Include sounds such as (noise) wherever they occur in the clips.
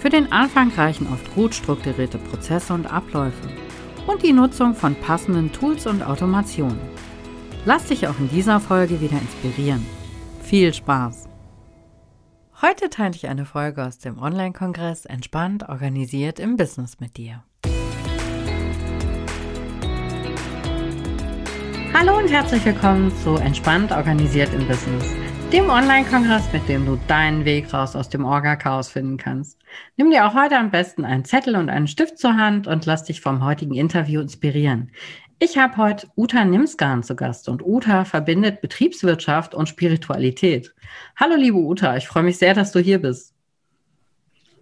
Für den Anfang reichen oft gut strukturierte Prozesse und Abläufe und die Nutzung von passenden Tools und Automationen. Lass dich auch in dieser Folge wieder inspirieren. Viel Spaß! Heute teile ich eine Folge aus dem Online-Kongress Entspannt organisiert im Business mit dir. Hallo und herzlich willkommen zu Entspannt organisiert im Business, dem Online-Kongress, mit dem du deinen Weg raus aus dem Orga-Chaos finden kannst. Nimm dir auch heute am besten einen Zettel und einen Stift zur Hand und lass dich vom heutigen Interview inspirieren. Ich habe heute Uta Nimskan zu Gast und Uta verbindet Betriebswirtschaft und Spiritualität. Hallo liebe Uta, ich freue mich sehr, dass du hier bist.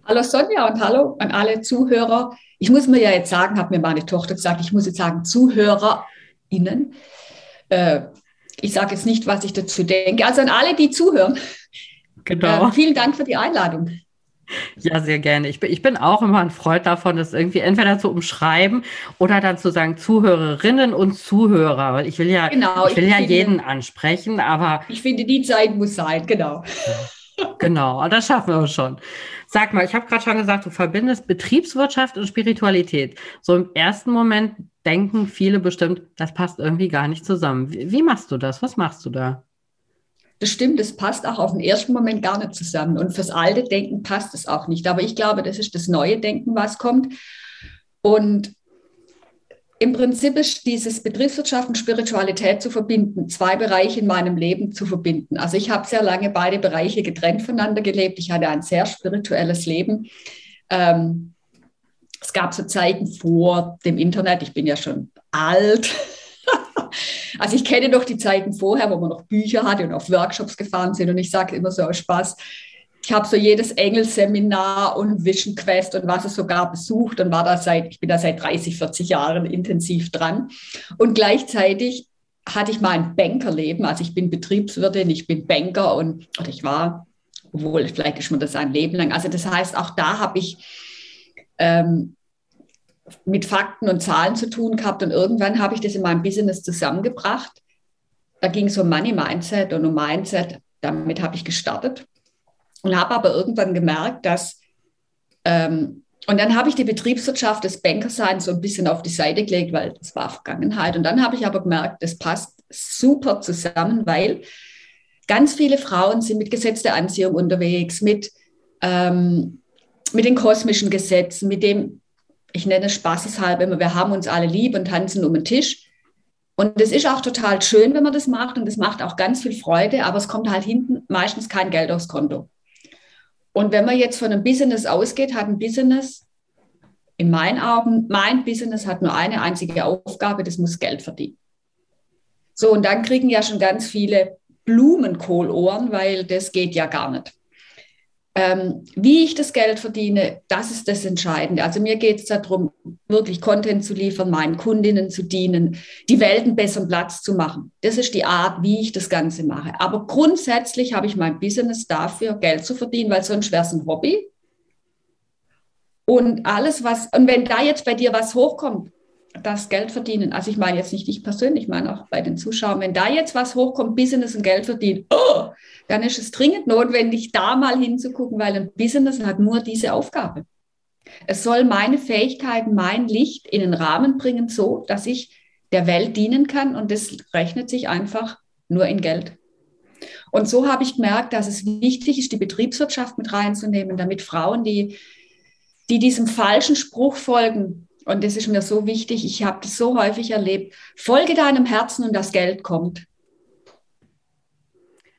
Hallo Sonja und hallo an alle Zuhörer. Ich muss mir ja jetzt sagen, hat mir meine Tochter gesagt, ich muss jetzt sagen ZuhörerInnen. Äh, ich sage jetzt nicht, was ich dazu denke. Also an alle, die zuhören. Genau. Äh, vielen Dank für die Einladung. Ja, sehr gerne. Ich bin, ich bin auch immer ein Freund davon, das irgendwie entweder zu umschreiben oder dann zu sagen Zuhörerinnen und Zuhörer, weil ich will ja, genau, ich will ich ja finde, jeden ansprechen, aber. Ich finde, die Zeit muss sein, genau. Genau, das schaffen wir schon. Sag mal, ich habe gerade schon gesagt, du verbindest Betriebswirtschaft und Spiritualität. So im ersten Moment denken viele bestimmt, das passt irgendwie gar nicht zusammen. Wie, wie machst du das? Was machst du da? Das stimmt, das passt auch auf den ersten Moment gar nicht zusammen. Und fürs alte Denken passt es auch nicht. Aber ich glaube, das ist das neue Denken, was kommt. Und im Prinzip ist dieses Betriebswirtschaft und Spiritualität zu verbinden, zwei Bereiche in meinem Leben zu verbinden. Also ich habe sehr lange beide Bereiche getrennt voneinander gelebt. Ich hatte ein sehr spirituelles Leben. Ähm, es gab so Zeiten vor dem Internet, ich bin ja schon alt, (laughs) also ich kenne doch die Zeiten vorher, wo man noch Bücher hatte und auf Workshops gefahren sind. Und ich sage immer so aus Spaß, ich habe so jedes Engelseminar und Vision Quest und was es sogar besucht und war da seit, ich bin da seit 30, 40 Jahren intensiv dran. Und gleichzeitig hatte ich mal ein Bankerleben. Also ich bin Betriebswirtin, ich bin Banker und, und ich war, obwohl vielleicht ist man das ein Leben lang. Also das heißt, auch da habe ich ähm, mit Fakten und Zahlen zu tun gehabt und irgendwann habe ich das in meinem Business zusammengebracht. Da ging es um Money Mindset und um Mindset. Damit habe ich gestartet und habe aber irgendwann gemerkt, dass ähm, und dann habe ich die Betriebswirtschaft des Bankerseins so ein bisschen auf die Seite gelegt, weil das war Vergangenheit. Und dann habe ich aber gemerkt, das passt super zusammen, weil ganz viele Frauen sind mit gesetzter Anziehung unterwegs, mit, ähm, mit den kosmischen Gesetzen, mit dem, ich nenne es spaßeshalber immer, wir haben uns alle lieb und tanzen um den Tisch. Und es ist auch total schön, wenn man das macht und das macht auch ganz viel Freude, aber es kommt halt hinten meistens kein Geld aufs Konto. Und wenn man jetzt von einem Business ausgeht, hat ein Business, in meinen Augen, mein Business hat nur eine einzige Aufgabe, das muss Geld verdienen. So, und dann kriegen ja schon ganz viele Blumenkohlohren, weil das geht ja gar nicht. Ähm, wie ich das Geld verdiene, das ist das Entscheidende. Also mir geht es darum, wirklich Content zu liefern, meinen Kundinnen zu dienen, die Welt einen besseren Platz zu machen. Das ist die Art, wie ich das Ganze mache. Aber grundsätzlich habe ich mein Business dafür, Geld zu verdienen, weil sonst wäre es ein Hobby. Und alles, was, und wenn da jetzt bei dir was hochkommt, das Geld verdienen. Also ich meine jetzt nicht ich persönlich, ich meine auch bei den Zuschauern, wenn da jetzt was hochkommt, Business und Geld verdienen, oh, dann ist es dringend notwendig, da mal hinzugucken, weil ein Business hat nur diese Aufgabe. Es soll meine Fähigkeiten, mein Licht in den Rahmen bringen, so dass ich der Welt dienen kann und das rechnet sich einfach nur in Geld. Und so habe ich gemerkt, dass es wichtig ist, die Betriebswirtschaft mit reinzunehmen, damit Frauen, die, die diesem falschen Spruch folgen, und das ist mir so wichtig. Ich habe das so häufig erlebt. Folge deinem Herzen und das Geld kommt.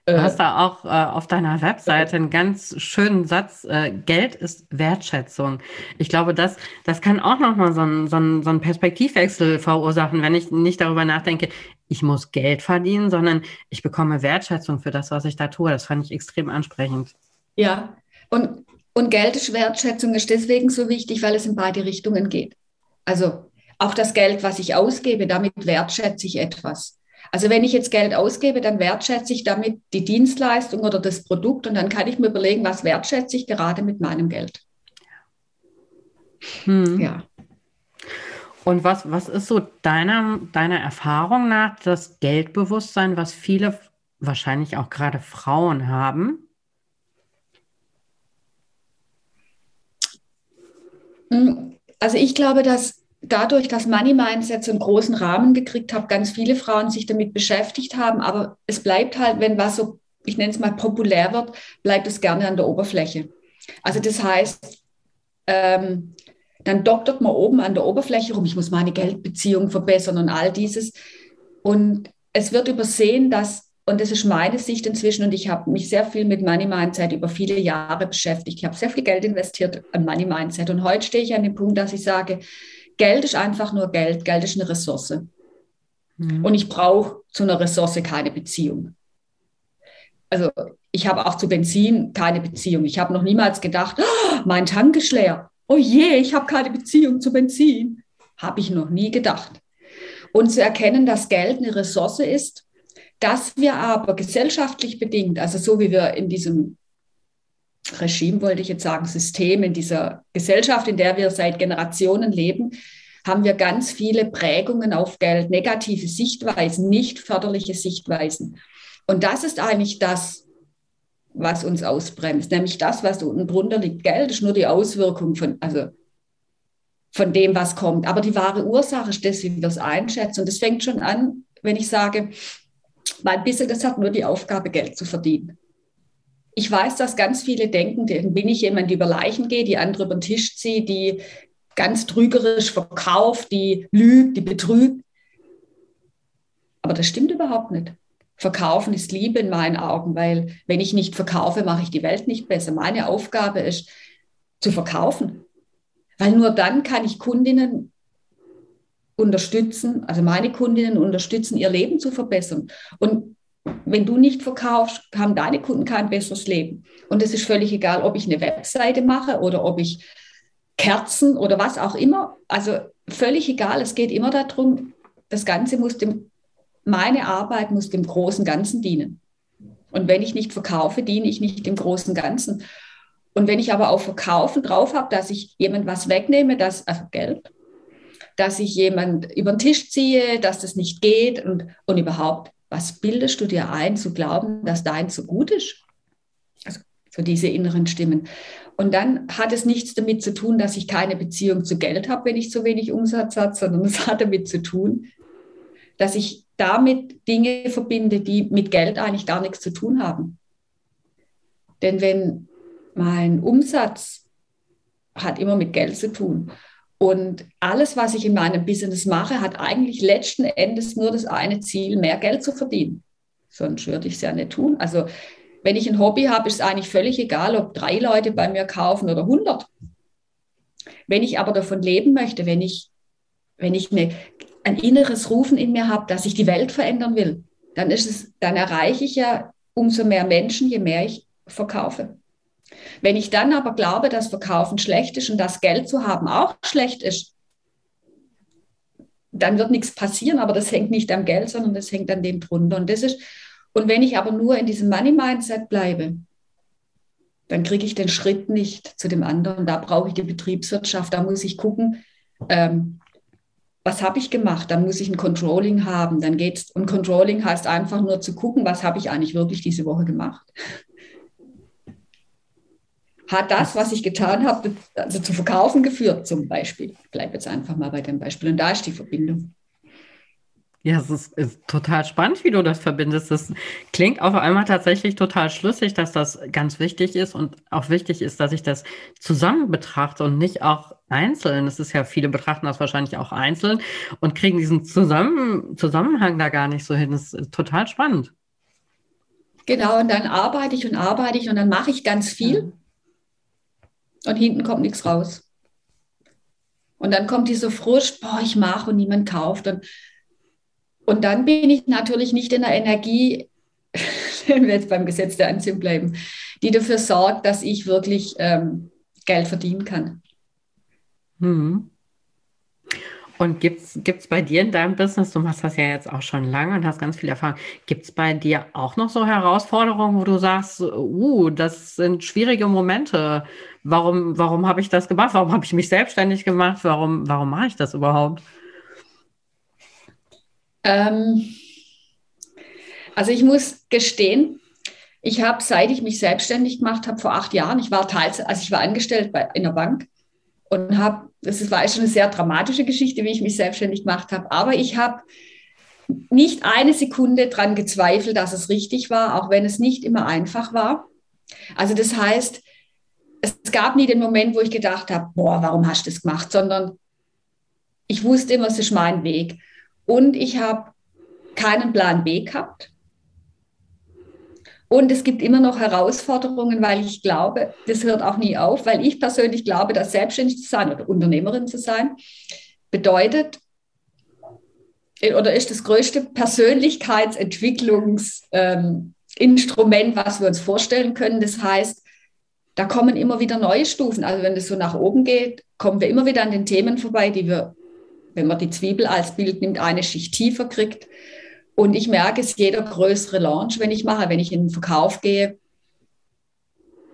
Du äh, hast da auch äh, auf deiner Webseite einen ganz schönen Satz, äh, Geld ist Wertschätzung. Ich glaube, das, das kann auch nochmal so einen so so einen Perspektivwechsel verursachen, wenn ich nicht darüber nachdenke, ich muss Geld verdienen, sondern ich bekomme Wertschätzung für das, was ich da tue. Das fand ich extrem ansprechend. Ja, und Und Geld ist Wertschätzung ist deswegen so wichtig, weil es in beide Richtungen geht. Also auch das Geld, was ich ausgebe, damit wertschätze ich etwas. Also wenn ich jetzt Geld ausgebe, dann wertschätze ich damit die Dienstleistung oder das Produkt und dann kann ich mir überlegen, was wertschätze ich gerade mit meinem Geld. Hm. Ja. Und was, was ist so deiner, deiner Erfahrung nach das Geldbewusstsein, was viele, wahrscheinlich auch gerade Frauen haben? Hm, also ich glaube, dass dadurch, dass Money Mindset so einen großen Rahmen gekriegt hat, ganz viele Frauen sich damit beschäftigt haben. Aber es bleibt halt, wenn was so, ich nenne es mal populär wird, bleibt es gerne an der Oberfläche. Also das heißt, ähm, dann doktert man oben an der Oberfläche rum, ich muss meine Geldbeziehung verbessern und all dieses. Und es wird übersehen, dass, und das ist meine Sicht inzwischen, und ich habe mich sehr viel mit Money Mindset über viele Jahre beschäftigt. Ich habe sehr viel Geld investiert an Money Mindset. Und heute stehe ich an dem Punkt, dass ich sage, Geld ist einfach nur Geld, Geld ist eine Ressource. Mhm. Und ich brauche zu einer Ressource keine Beziehung. Also ich habe auch zu Benzin keine Beziehung. Ich habe noch niemals gedacht, oh, mein Tank ist leer. Oh je, ich habe keine Beziehung zu Benzin. Habe ich noch nie gedacht. Und zu erkennen, dass Geld eine Ressource ist, dass wir aber gesellschaftlich bedingt, also so wie wir in diesem Regime, wollte ich jetzt sagen, System, in dieser Gesellschaft, in der wir seit Generationen leben, haben wir ganz viele Prägungen auf Geld, negative Sichtweisen, nicht förderliche Sichtweisen. Und das ist eigentlich das, was uns ausbremst, nämlich das, was unten drunter liegt. Geld ist nur die Auswirkung von, also von dem, was kommt. Aber die wahre Ursache ist das, wie wir es einschätzen. Und das fängt schon an, wenn ich sage, mein Business hat nur die Aufgabe, Geld zu verdienen ich weiß, dass ganz viele denken, bin ich jemand, die über Leichen geht, die andere über den Tisch zieht, die ganz trügerisch verkauft, die lügt, die betrügt. Aber das stimmt überhaupt nicht. Verkaufen ist Liebe in meinen Augen, weil wenn ich nicht verkaufe, mache ich die Welt nicht besser. Meine Aufgabe ist zu verkaufen, weil nur dann kann ich Kundinnen unterstützen, also meine Kundinnen unterstützen, ihr Leben zu verbessern. Und wenn du nicht verkaufst, haben deine Kunden kein besseres Leben. Und es ist völlig egal, ob ich eine Webseite mache oder ob ich Kerzen oder was auch immer. Also völlig egal. Es geht immer darum, das Ganze muss dem, meine Arbeit muss dem großen Ganzen dienen. Und wenn ich nicht verkaufe, diene ich nicht dem großen Ganzen. Und wenn ich aber auf Verkaufen drauf habe, dass ich jemand was wegnehme, das, also Geld, dass ich jemand über den Tisch ziehe, dass das nicht geht und, und überhaupt, was bildest du dir ein, zu glauben, dass dein so gut ist? Also so diese inneren Stimmen. Und dann hat es nichts damit zu tun, dass ich keine Beziehung zu Geld habe, wenn ich zu wenig Umsatz habe, sondern es hat damit zu tun, dass ich damit Dinge verbinde, die mit Geld eigentlich gar nichts zu tun haben. Denn wenn mein Umsatz hat immer mit Geld zu tun und alles, was ich in meinem Business mache, hat eigentlich letzten Endes nur das eine Ziel, mehr Geld zu verdienen. Sonst würde ich es ja nicht tun. Also wenn ich ein Hobby habe, ist es eigentlich völlig egal, ob drei Leute bei mir kaufen oder 100. Wenn ich aber davon leben möchte, wenn ich, wenn ich eine, ein inneres Rufen in mir habe, dass ich die Welt verändern will, dann ist es, dann erreiche ich ja umso mehr Menschen, je mehr ich verkaufe. Wenn ich dann aber glaube, dass Verkaufen schlecht ist und das Geld zu haben auch schlecht ist, dann wird nichts passieren, aber das hängt nicht am Geld, sondern das hängt an dem drunter. Und das ist, und wenn ich aber nur in diesem Money-Mindset bleibe, dann kriege ich den Schritt nicht zu dem anderen. Da brauche ich die Betriebswirtschaft. Da muss ich gucken, ähm, was habe ich gemacht? Dann muss ich ein Controlling haben. Dann geht's und Controlling heißt einfach nur zu gucken, was habe ich eigentlich wirklich diese Woche gemacht hat das, was ich getan habe, also zu verkaufen geführt, zum Beispiel. Ich bleibe jetzt einfach mal bei dem Beispiel. Und da ist die Verbindung. Ja, es ist, ist, total spannend, wie du das verbindest. Das klingt auf einmal tatsächlich total schlüssig, dass das ganz wichtig ist und auch wichtig ist, dass ich das zusammen betrachte und nicht auch einzeln. Es ist ja, viele betrachten das wahrscheinlich auch einzeln und kriegen diesen Zusammen Zusammenhang da gar nicht so hin. Das ist total spannend. Genau, und dann arbeite ich und arbeite ich und dann mache ich ganz viel. Und hinten kommt nichts raus. Und dann kommt diese Frust, boah, ich mache und niemand kauft. Und, und dann bin ich natürlich nicht in der Energie, (laughs) wenn wir jetzt beim Gesetz der Anziehung bleiben, die dafür sorgt, dass ich wirklich ähm, Geld verdienen kann. Mhm. Und gibt es bei dir in deinem Business, du machst das ja jetzt auch schon lange und hast ganz viel Erfahrung, gibt es bei dir auch noch so Herausforderungen, wo du sagst, uh, das sind schwierige Momente. Warum, warum habe ich das gemacht? Warum habe ich mich selbstständig gemacht? Warum, warum mache ich das überhaupt? Ähm, also ich muss gestehen, ich habe, seit ich mich selbstständig gemacht habe, vor acht Jahren, ich war teils, also ich war angestellt bei, in der Bank und habe, das war schon eine sehr dramatische Geschichte, wie ich mich selbstständig gemacht habe, aber ich habe nicht eine Sekunde daran gezweifelt, dass es richtig war, auch wenn es nicht immer einfach war. Also das heißt, es gab nie den Moment, wo ich gedacht habe, boah, warum hast du das gemacht, sondern ich wusste immer, es ist mein Weg. Und ich habe keinen Plan B gehabt. Und es gibt immer noch Herausforderungen, weil ich glaube, das hört auch nie auf, weil ich persönlich glaube, dass selbstständig zu sein oder Unternehmerin zu sein bedeutet oder ist das größte Persönlichkeitsentwicklungsinstrument, was wir uns vorstellen können. Das heißt, da kommen immer wieder neue Stufen. Also wenn es so nach oben geht, kommen wir immer wieder an den Themen vorbei, die wir, wenn man die Zwiebel als Bild nimmt, eine Schicht tiefer kriegt. Und ich merke es jeder größere Launch, wenn ich mache, wenn ich in den Verkauf gehe,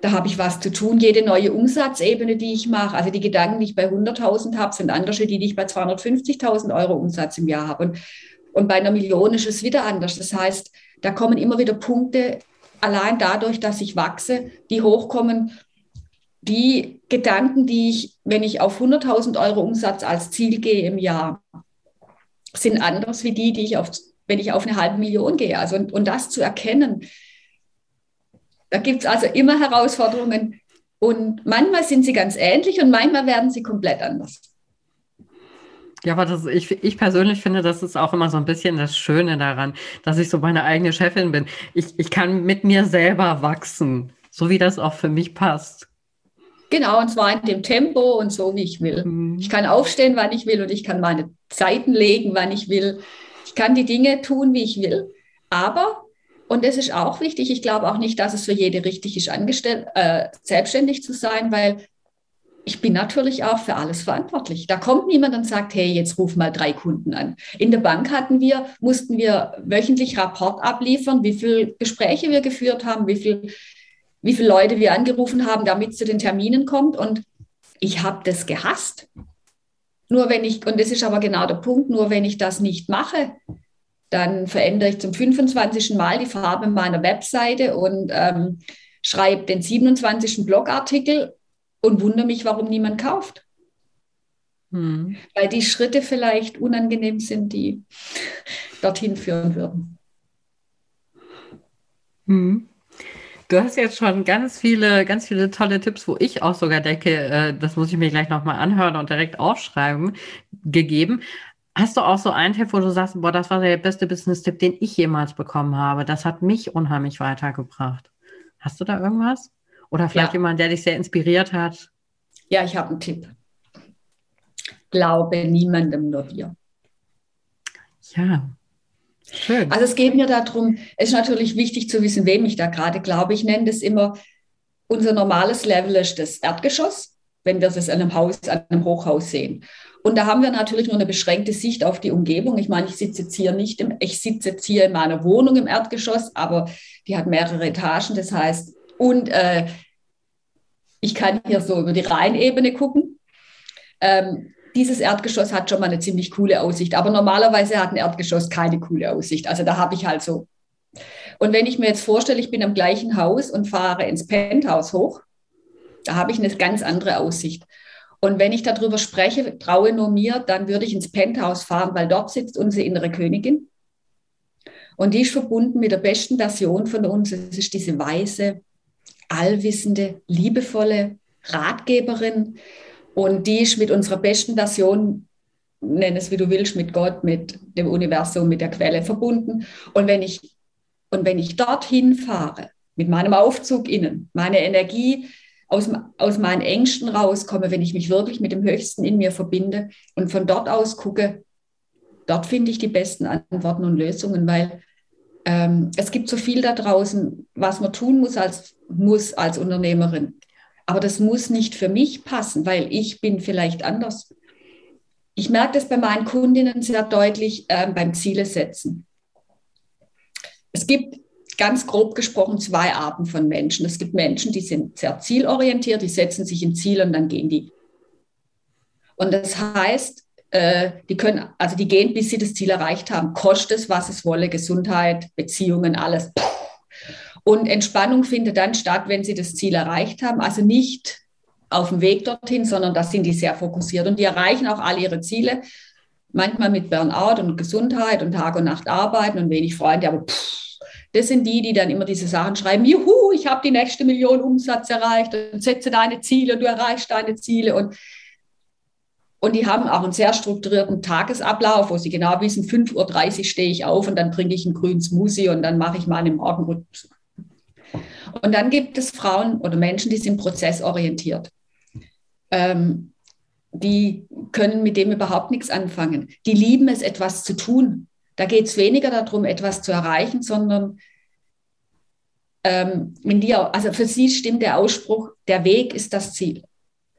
da habe ich was zu tun. Jede neue Umsatzebene, die ich mache, also die Gedanken, die ich bei 100.000 habe, sind andere, die ich bei 250.000 Euro Umsatz im Jahr habe. Und, und bei einer Million ist es wieder anders. Das heißt, da kommen immer wieder Punkte, allein dadurch, dass ich wachse, die hochkommen. Die Gedanken, die ich, wenn ich auf 100.000 Euro Umsatz als Ziel gehe im Jahr, sind anders wie die, die ich auf wenn ich auf eine halbe Million gehe. Also und, und das zu erkennen, da gibt es also immer Herausforderungen. Und manchmal sind sie ganz ähnlich und manchmal werden sie komplett anders. Ja, aber das, ich, ich persönlich finde, das ist auch immer so ein bisschen das Schöne daran, dass ich so meine eigene Chefin bin. Ich, ich kann mit mir selber wachsen, so wie das auch für mich passt. Genau, und zwar in dem Tempo und so, wie ich will. Mhm. Ich kann aufstehen, wann ich will und ich kann meine Zeiten legen, wann ich will kann die Dinge tun, wie ich will. Aber, und das ist auch wichtig, ich glaube auch nicht, dass es für jede richtig ist, angestellt, äh, selbstständig zu sein, weil ich bin natürlich auch für alles verantwortlich. Da kommt niemand und sagt, hey, jetzt ruf mal drei Kunden an. In der Bank hatten wir, mussten wir wöchentlich Rapport abliefern, wie viele Gespräche wir geführt haben, wie viel, wie viele Leute wir angerufen haben, damit es zu den Terminen kommt. Und ich habe das gehasst. Nur wenn ich, und das ist aber genau der Punkt, nur wenn ich das nicht mache, dann verändere ich zum 25. Mal die Farbe meiner Webseite und ähm, schreibe den 27. Blogartikel und wundere mich, warum niemand kauft. Hm. Weil die Schritte vielleicht unangenehm sind, die dorthin führen würden. Hm. Du hast jetzt schon ganz viele, ganz viele tolle Tipps, wo ich auch sogar denke, äh, das muss ich mir gleich nochmal anhören und direkt aufschreiben, gegeben. Hast du auch so einen Tipp, wo du sagst, boah, das war der beste Business-Tipp, den ich jemals bekommen habe. Das hat mich unheimlich weitergebracht. Hast du da irgendwas? Oder vielleicht ja. jemand, der dich sehr inspiriert hat? Ja, ich habe einen Tipp. Glaube niemandem nur dir. Ja, Schön. Also es geht mir darum, es ist natürlich wichtig zu wissen, wem ich da gerade glaube. Ich nenne das immer, unser normales Level ist das Erdgeschoss, wenn wir es an einem Haus, an einem Hochhaus sehen. Und da haben wir natürlich nur eine beschränkte Sicht auf die Umgebung. Ich meine, ich sitze jetzt hier nicht im, ich sitze jetzt hier in meiner Wohnung im Erdgeschoss, aber die hat mehrere Etagen. Das heißt, und äh, ich kann hier so über die Rheinebene gucken. Ähm, dieses Erdgeschoss hat schon mal eine ziemlich coole Aussicht. Aber normalerweise hat ein Erdgeschoss keine coole Aussicht. Also da habe ich halt so. Und wenn ich mir jetzt vorstelle, ich bin am gleichen Haus und fahre ins Penthouse hoch, da habe ich eine ganz andere Aussicht. Und wenn ich darüber spreche, traue nur mir, dann würde ich ins Penthouse fahren, weil dort sitzt unsere innere Königin. Und die ist verbunden mit der besten Version von uns. Es ist diese weise, allwissende, liebevolle Ratgeberin, und die ist mit unserer besten Version, nenn es wie du willst, mit Gott, mit dem Universum, mit der Quelle verbunden. Und wenn ich, und wenn ich dorthin fahre, mit meinem Aufzug innen, meine Energie aus, aus meinen Ängsten rauskomme, wenn ich mich wirklich mit dem Höchsten in mir verbinde und von dort aus gucke, dort finde ich die besten Antworten und Lösungen, weil ähm, es gibt so viel da draußen, was man tun muss als, muss als Unternehmerin. Aber das muss nicht für mich passen, weil ich bin vielleicht anders. Ich merke das bei meinen Kundinnen sehr deutlich äh, beim Ziele setzen. Es gibt ganz grob gesprochen zwei Arten von Menschen. Es gibt Menschen, die sind sehr zielorientiert, die setzen sich ein Ziel und dann gehen die. Und das heißt, äh, die können, also die gehen, bis sie das Ziel erreicht haben, kostet es, was es wolle, Gesundheit, Beziehungen, alles. Und Entspannung findet dann statt, wenn sie das Ziel erreicht haben. Also nicht auf dem Weg dorthin, sondern da sind die sehr fokussiert. Und die erreichen auch alle ihre Ziele. Manchmal mit Burnout und Gesundheit und Tag und Nacht arbeiten und wenig Freunde. Aber pff, das sind die, die dann immer diese Sachen schreiben. Juhu, ich habe die nächste Million Umsatz erreicht und setze deine Ziele und du erreichst deine Ziele. Und und die haben auch einen sehr strukturierten Tagesablauf, wo sie genau wissen, 5.30 Uhr stehe ich auf und dann trinke ich einen grünen Smoothie und dann mache ich mal einen Morgenrhythmus. Und dann gibt es Frauen oder Menschen, die sind prozessorientiert. Ähm, die können mit dem überhaupt nichts anfangen. Die lieben es, etwas zu tun. Da geht es weniger darum, etwas zu erreichen, sondern ähm, wenn die, also für sie stimmt der Ausspruch, der Weg ist das Ziel.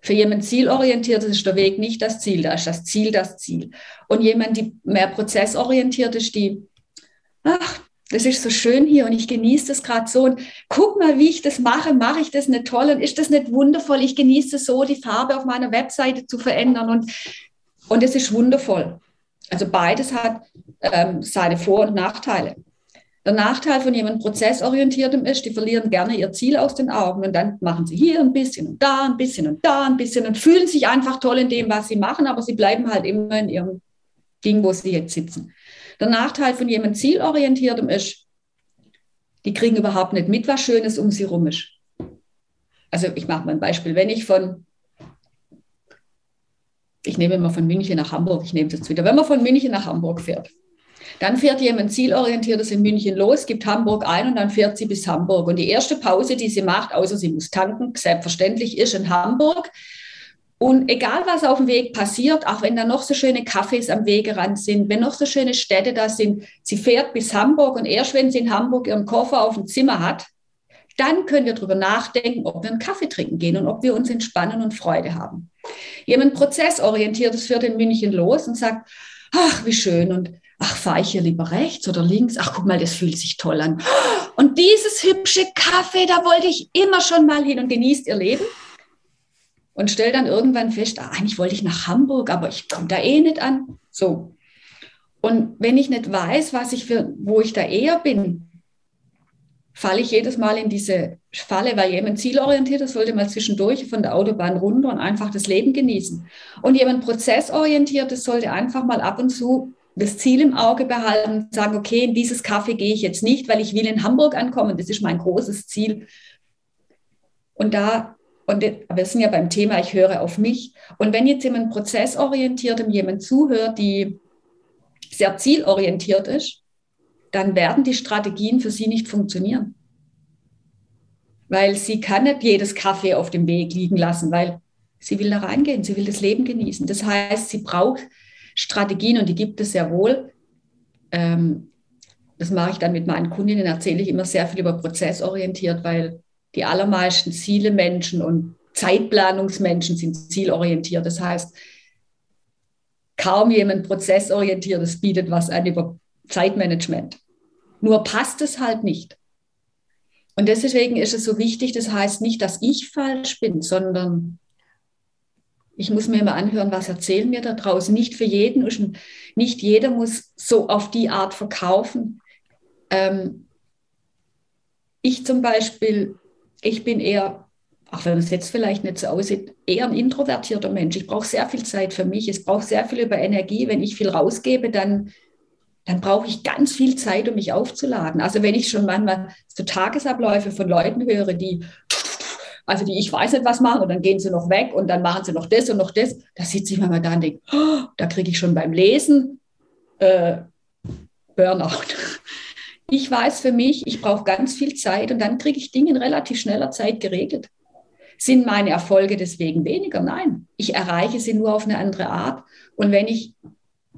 Für jemand zielorientiert ist der Weg nicht das Ziel, da ist das Ziel das Ziel. Und jemand, die mehr prozessorientiert ist, die, ach, das ist so schön hier und ich genieße das gerade so und guck mal, wie ich das mache, mache ich das nicht toll und ist das nicht wundervoll? Ich genieße es so, die Farbe auf meiner Webseite zu verändern und, und es ist wundervoll. Also beides hat ähm, seine Vor- und Nachteile. Der Nachteil von jemandem prozessorientiertem ist, die verlieren gerne ihr Ziel aus den Augen und dann machen sie hier ein bisschen und da ein bisschen und da ein bisschen und fühlen sich einfach toll in dem, was sie machen, aber sie bleiben halt immer in ihrem Ding, wo sie jetzt sitzen. Der Nachteil von jemandem zielorientiertem ist, die kriegen überhaupt nicht mit, was Schönes um sie rum ist. Also ich mache mal ein Beispiel. Wenn ich von, ich nehme mal von München nach Hamburg, ich nehme das wieder, wenn man von München nach Hamburg fährt, dann fährt jemand zielorientiertes in München los, gibt Hamburg ein und dann fährt sie bis Hamburg. Und die erste Pause, die sie macht, außer sie muss tanken, selbstverständlich ist in Hamburg. Und egal, was auf dem Weg passiert, auch wenn da noch so schöne Cafés am Wegerand sind, wenn noch so schöne Städte da sind, sie fährt bis Hamburg und erst wenn sie in Hamburg ihren Koffer auf dem Zimmer hat, dann können wir darüber nachdenken, ob wir einen Kaffee trinken gehen und ob wir uns entspannen und Freude haben. Jemand prozessorientiertes fährt in München los und sagt, ach, wie schön und ach, fahre ich hier lieber rechts oder links? Ach, guck mal, das fühlt sich toll an. Und dieses hübsche Kaffee, da wollte ich immer schon mal hin und genießt ihr Leben. Und stellt dann irgendwann fest, ah, eigentlich wollte ich nach Hamburg, aber ich komme da eh nicht an. So. Und wenn ich nicht weiß, was ich für, wo ich da eher bin, falle ich jedes Mal in diese Falle, weil jemand zielorientiert ist, sollte mal zwischendurch von der Autobahn runter und einfach das Leben genießen. Und jemand prozessorientiert ist, sollte einfach mal ab und zu das Ziel im Auge behalten und sagen, okay, in dieses Kaffee gehe ich jetzt nicht, weil ich will in Hamburg ankommen. Das ist mein großes Ziel. Und da, und wir sind ja beim Thema, ich höre auf mich. Und wenn jetzt jemand prozessorientiert und jemand zuhört, die sehr zielorientiert ist, dann werden die Strategien für sie nicht funktionieren. Weil sie kann nicht jedes Kaffee auf dem Weg liegen lassen, weil sie will da reingehen, sie will das Leben genießen. Das heißt, sie braucht Strategien und die gibt es sehr wohl. Ähm, das mache ich dann mit meinen Kundinnen, erzähle ich immer sehr viel über prozessorientiert, weil die allermeisten Ziele Menschen und Zeitplanungsmenschen sind zielorientiert. Das heißt, kaum jemand prozessorientiertes bietet was an über Zeitmanagement. Nur passt es halt nicht. Und deswegen ist es so wichtig, das heißt nicht, dass ich falsch bin, sondern ich muss mir immer anhören, was erzählen mir da draußen. Nicht für jeden, nicht jeder muss so auf die Art verkaufen. Ähm, ich zum Beispiel, ich bin eher, auch wenn es jetzt vielleicht nicht so aussieht, eher ein introvertierter Mensch. Ich brauche sehr viel Zeit für mich. Es braucht sehr viel über Energie. Wenn ich viel rausgebe, dann, dann brauche ich ganz viel Zeit, um mich aufzuladen. Also wenn ich schon manchmal so Tagesabläufe von Leuten höre, die also die ich weiß nicht was machen und dann gehen sie noch weg und dann machen sie noch das und noch das. Da sitze ich manchmal da und denke, oh, da kriege ich schon beim Lesen äh, Burnout. Ich weiß für mich, ich brauche ganz viel Zeit und dann kriege ich Dinge in relativ schneller Zeit geregelt. Sind meine Erfolge deswegen weniger? Nein, ich erreiche sie nur auf eine andere Art. Und wenn ich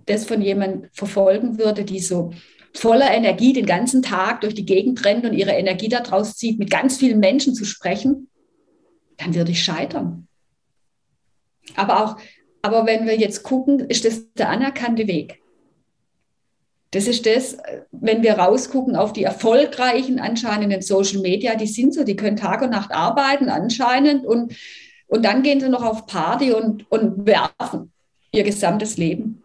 das von jemandem verfolgen würde, die so voller Energie den ganzen Tag durch die Gegend rennt und ihre Energie daraus zieht, mit ganz vielen Menschen zu sprechen, dann würde ich scheitern. Aber auch, aber wenn wir jetzt gucken, ist das der anerkannte Weg. Das ist das, wenn wir rausgucken auf die erfolgreichen anscheinend in Social Media, die sind so, die können Tag und Nacht arbeiten anscheinend und, und dann gehen sie noch auf Party und, und werfen ihr gesamtes Leben.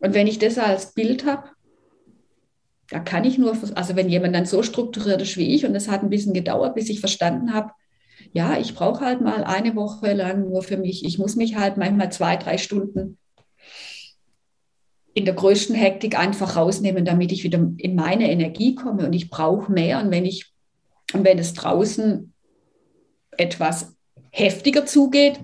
Und wenn ich das als Bild habe, da kann ich nur, also wenn jemand dann so strukturiert ist wie ich, und das hat ein bisschen gedauert, bis ich verstanden habe, ja, ich brauche halt mal eine Woche lang nur für mich. Ich muss mich halt manchmal zwei, drei Stunden in der größten Hektik einfach rausnehmen, damit ich wieder in meine Energie komme. Und ich brauche mehr. Und wenn ich, und wenn es draußen etwas heftiger zugeht,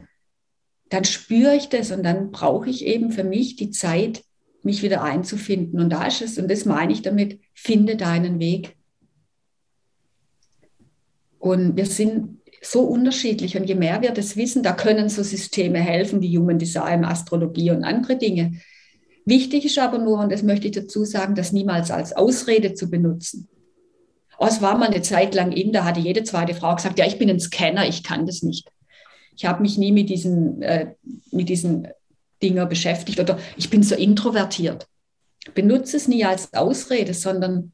dann spüre ich das und dann brauche ich eben für mich die Zeit, mich wieder einzufinden. Und da ist es, und das meine ich damit, finde deinen Weg. Und wir sind so unterschiedlich. Und je mehr wir das wissen, da können so Systeme helfen wie Human Design, Astrologie und andere Dinge. Wichtig ist aber nur, und das möchte ich dazu sagen, das niemals als Ausrede zu benutzen. Oh, es war mal eine Zeit lang in, da hatte jede zweite Frau gesagt, ja, ich bin ein Scanner, ich kann das nicht. Ich habe mich nie mit diesen, äh, mit diesen Dingen beschäftigt oder ich bin so introvertiert. Benutze es nie als Ausrede, sondern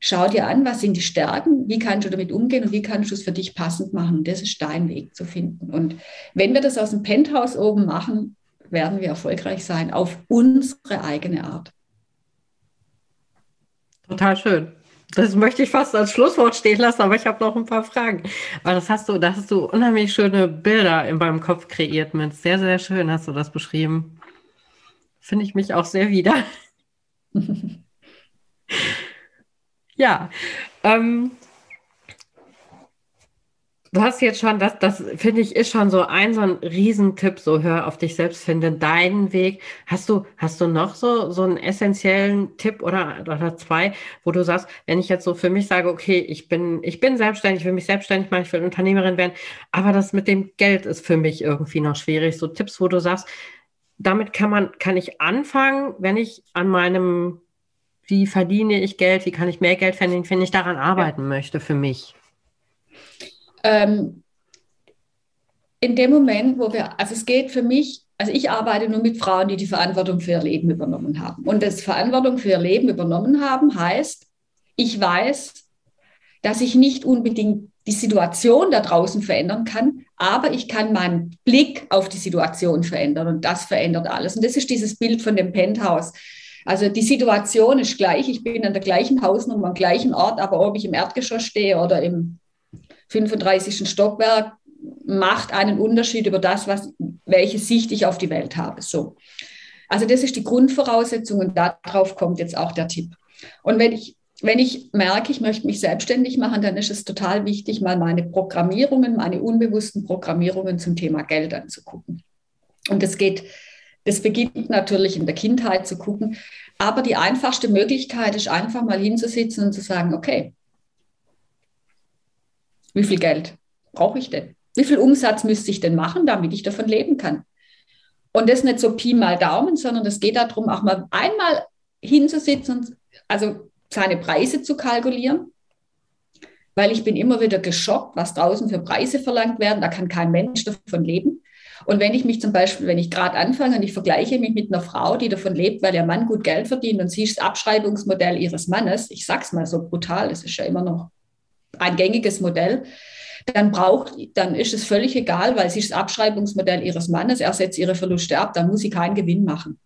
schau dir an, was sind die Stärken, wie kannst du damit umgehen und wie kannst du es für dich passend machen. Das ist dein Weg zu finden. Und wenn wir das aus dem Penthouse oben machen, werden wir erfolgreich sein auf unsere eigene Art. Total schön. Das möchte ich fast als Schlusswort stehen lassen, aber ich habe noch ein paar Fragen. Aber das hast du, da hast du unheimlich schöne Bilder in meinem Kopf kreiert mit. Sehr, sehr schön hast du das beschrieben. Finde ich mich auch sehr wieder. (laughs) ja. Ähm, Du hast jetzt schon, das, das finde ich, ist schon so ein, so ein Riesentipp, so hör auf dich selbst, finde deinen Weg. Hast du, hast du noch so, so einen essentiellen Tipp oder, oder zwei, wo du sagst, wenn ich jetzt so für mich sage, okay, ich bin, ich bin selbstständig, ich will mich selbstständig machen, ich will Unternehmerin werden, aber das mit dem Geld ist für mich irgendwie noch schwierig. So Tipps, wo du sagst, damit kann man, kann ich anfangen, wenn ich an meinem, wie verdiene ich Geld, wie kann ich mehr Geld verdienen, wenn ich daran arbeiten möchte für mich ähm, in dem Moment, wo wir, also es geht für mich, also ich arbeite nur mit Frauen, die die Verantwortung für ihr Leben übernommen haben. Und das Verantwortung für ihr Leben übernommen haben heißt, ich weiß, dass ich nicht unbedingt die Situation da draußen verändern kann, aber ich kann meinen Blick auf die Situation verändern und das verändert alles. Und das ist dieses Bild von dem Penthouse. Also die Situation ist gleich, ich bin an der gleichen Hausnummer, am gleichen Ort, aber ob ich im Erdgeschoss stehe oder im 35. Stockwerk macht einen Unterschied über das, was, welche Sicht ich auf die Welt habe. So. Also das ist die Grundvoraussetzung und darauf kommt jetzt auch der Tipp. Und wenn ich, wenn ich merke, ich möchte mich selbstständig machen, dann ist es total wichtig, mal meine Programmierungen, meine unbewussten Programmierungen zum Thema Geld anzugucken. Und das geht, das beginnt natürlich in der Kindheit zu gucken. Aber die einfachste Möglichkeit ist einfach mal hinzusitzen und zu sagen, okay, wie viel Geld brauche ich denn? Wie viel Umsatz müsste ich denn machen, damit ich davon leben kann? Und das nicht so Pi mal Daumen, sondern es geht darum, auch mal einmal hinzusitzen und also seine Preise zu kalkulieren, weil ich bin immer wieder geschockt, was draußen für Preise verlangt werden. Da kann kein Mensch davon leben. Und wenn ich mich zum Beispiel, wenn ich gerade anfange und ich vergleiche mich mit einer Frau, die davon lebt, weil ihr Mann gut Geld verdient und sie ist das Abschreibungsmodell ihres Mannes, ich sag's mal so brutal, das ist ja immer noch ein gängiges Modell, dann braucht, dann ist es völlig egal, weil sie ist das Abschreibungsmodell ihres Mannes, er setzt ihre Verluste ab, dann muss sie keinen Gewinn machen.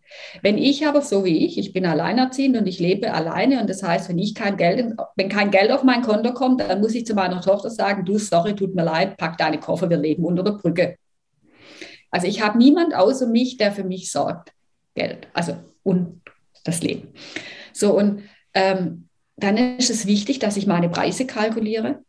Wenn ich aber so wie ich, ich bin alleinerziehend und ich lebe alleine und das heißt, wenn ich kein Geld, wenn kein Geld auf mein Konto kommt, dann muss ich zu meiner Tochter sagen, du, sorry, tut mir leid, pack deine Koffer, wir leben unter der Brücke. Also ich habe niemand außer mich, der für mich sorgt. Geld, also und das Leben. So und ähm, dann ist es wichtig, dass ich meine Preise kalkuliere.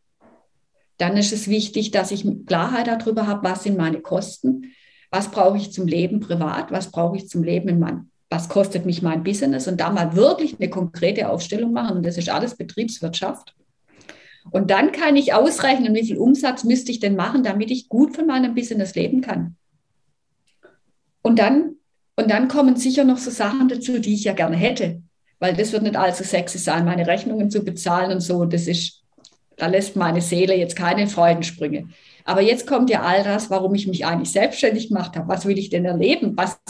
Dann ist es wichtig, dass ich Klarheit darüber habe, was sind meine Kosten, was brauche ich zum Leben privat, was brauche ich zum Leben in meinem, was kostet mich mein Business und da mal wirklich eine konkrete Aufstellung machen. Und das ist alles Betriebswirtschaft. Und dann kann ich ausrechnen, wie viel Umsatz müsste ich denn machen, damit ich gut von meinem Business leben kann. Und dann, und dann kommen sicher noch so Sachen dazu, die ich ja gerne hätte weil das wird nicht allzu sexy sein, meine Rechnungen zu bezahlen und so. Das ist, da lässt meine Seele jetzt keine Freudensprünge. Aber jetzt kommt ja all das, warum ich mich eigentlich selbstständig gemacht habe. Was will ich denn erleben? Was,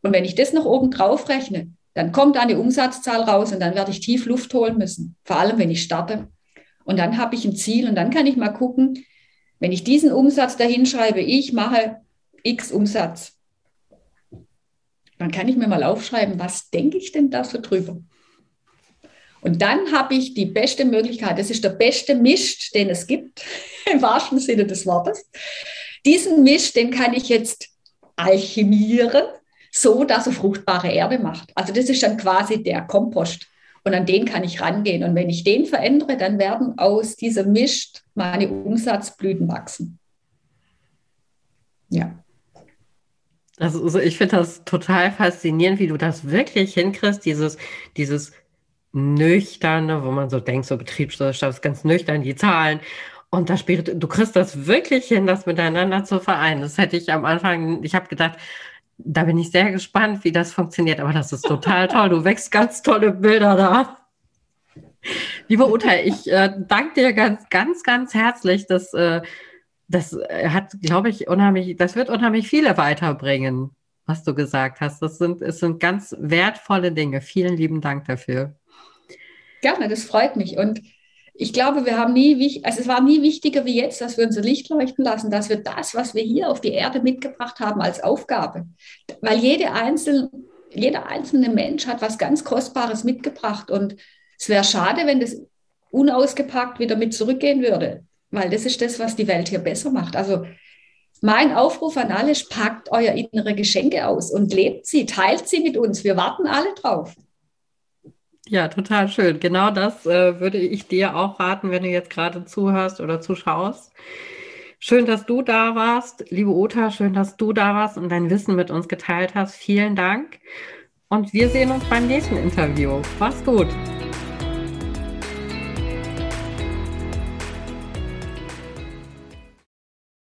und wenn ich das noch oben drauf rechne, dann kommt eine Umsatzzahl raus und dann werde ich tief Luft holen müssen. Vor allem, wenn ich starte. Und dann habe ich ein Ziel und dann kann ich mal gucken, wenn ich diesen Umsatz dahin schreibe, ich mache X Umsatz, dann kann ich mir mal aufschreiben, was denke ich denn da so drüber? Und dann habe ich die beste Möglichkeit, das ist der beste Mist, den es gibt, (laughs) im wahrsten Sinne des Wortes. Diesen Mist, den kann ich jetzt alchemieren, so dass er fruchtbare Erde macht. Also das ist dann quasi der Kompost. Und an den kann ich rangehen. Und wenn ich den verändere, dann werden aus diesem Mist meine Umsatzblüten wachsen. Ja. Also ich finde das total faszinierend, wie du das wirklich hinkriegst, dieses, dieses nüchterne, wo man so denkt, so Betriebswirtschaft ist ganz nüchtern, die Zahlen. Und das Spirit, du kriegst das wirklich hin, das miteinander zu vereinen. Das hätte ich am Anfang, ich habe gedacht, da bin ich sehr gespannt, wie das funktioniert. Aber das ist total (laughs) toll. Du wächst ganz tolle Bilder da. Liebe Uta, ich äh, danke dir ganz, ganz, ganz herzlich, dass äh, das äh, hat, glaube ich, unheimlich, das wird unheimlich viele weiterbringen, was du gesagt hast. Das sind, es sind ganz wertvolle Dinge. Vielen lieben Dank dafür. Gerne, das freut mich. Und ich glaube, wir haben nie, also es war nie wichtiger wie jetzt, dass wir unser Licht leuchten lassen, dass wir das, was wir hier auf die Erde mitgebracht haben, als Aufgabe. Weil jede einzelne, jeder einzelne Mensch hat was ganz Kostbares mitgebracht. Und es wäre schade, wenn das unausgepackt wieder mit zurückgehen würde weil das ist das, was die Welt hier besser macht. Also mein Aufruf an alle, packt euer innere Geschenke aus und lebt sie, teilt sie mit uns. Wir warten alle drauf. Ja, total schön. Genau das äh, würde ich dir auch raten, wenn du jetzt gerade zuhörst oder zuschaust. Schön, dass du da warst. Liebe Uta, schön, dass du da warst und dein Wissen mit uns geteilt hast. Vielen Dank. Und wir sehen uns beim nächsten Interview. Mach's gut.